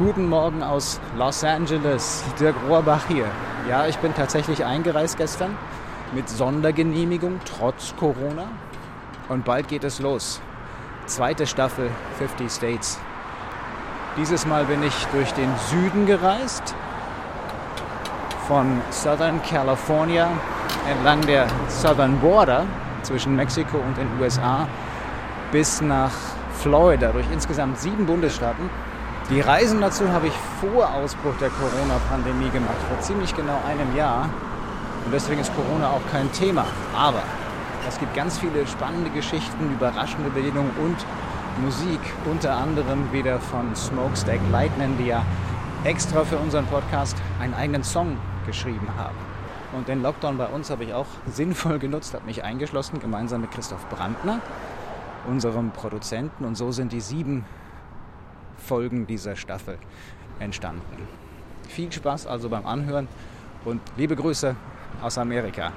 Guten Morgen aus Los Angeles, Dirk Rohrbach hier. Ja, ich bin tatsächlich eingereist gestern mit Sondergenehmigung trotz Corona. Und bald geht es los. Zweite Staffel 50 States. Dieses Mal bin ich durch den Süden gereist, von Southern California entlang der Southern Border zwischen Mexiko und den USA bis nach Florida durch insgesamt sieben Bundesstaaten. Die Reisen dazu habe ich vor Ausbruch der Corona-Pandemie gemacht, vor ziemlich genau einem Jahr. Und deswegen ist Corona auch kein Thema. Aber es gibt ganz viele spannende Geschichten, überraschende Begegnungen und Musik, unter anderem wieder von Smokestack Lightning, die ja extra für unseren Podcast einen eigenen Song geschrieben haben. Und den Lockdown bei uns habe ich auch sinnvoll genutzt, habe mich eingeschlossen, gemeinsam mit Christoph Brandner, unserem Produzenten. Und so sind die sieben Folgen dieser Staffel entstanden. Viel Spaß also beim Anhören und liebe Grüße aus Amerika.